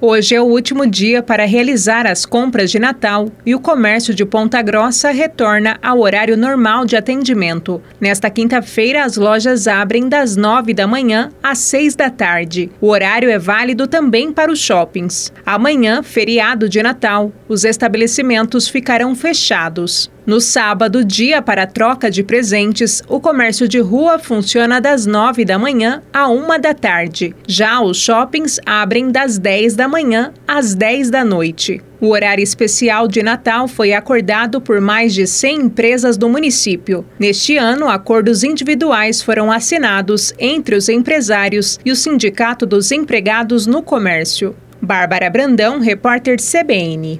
Hoje é o último dia para realizar as compras de Natal e o comércio de Ponta Grossa retorna ao horário normal de atendimento. Nesta quinta-feira, as lojas abrem das nove da manhã às seis da tarde. O horário é válido também para os shoppings. Amanhã, feriado de Natal, os estabelecimentos ficarão fechados. No sábado, dia para troca de presentes, o comércio de rua funciona das nove da manhã à uma da tarde. Já os shoppings abrem das dez da manhã às dez da noite. O horário especial de Natal foi acordado por mais de 100 empresas do município. Neste ano, acordos individuais foram assinados entre os empresários e o Sindicato dos Empregados no Comércio. Bárbara Brandão, repórter CBN.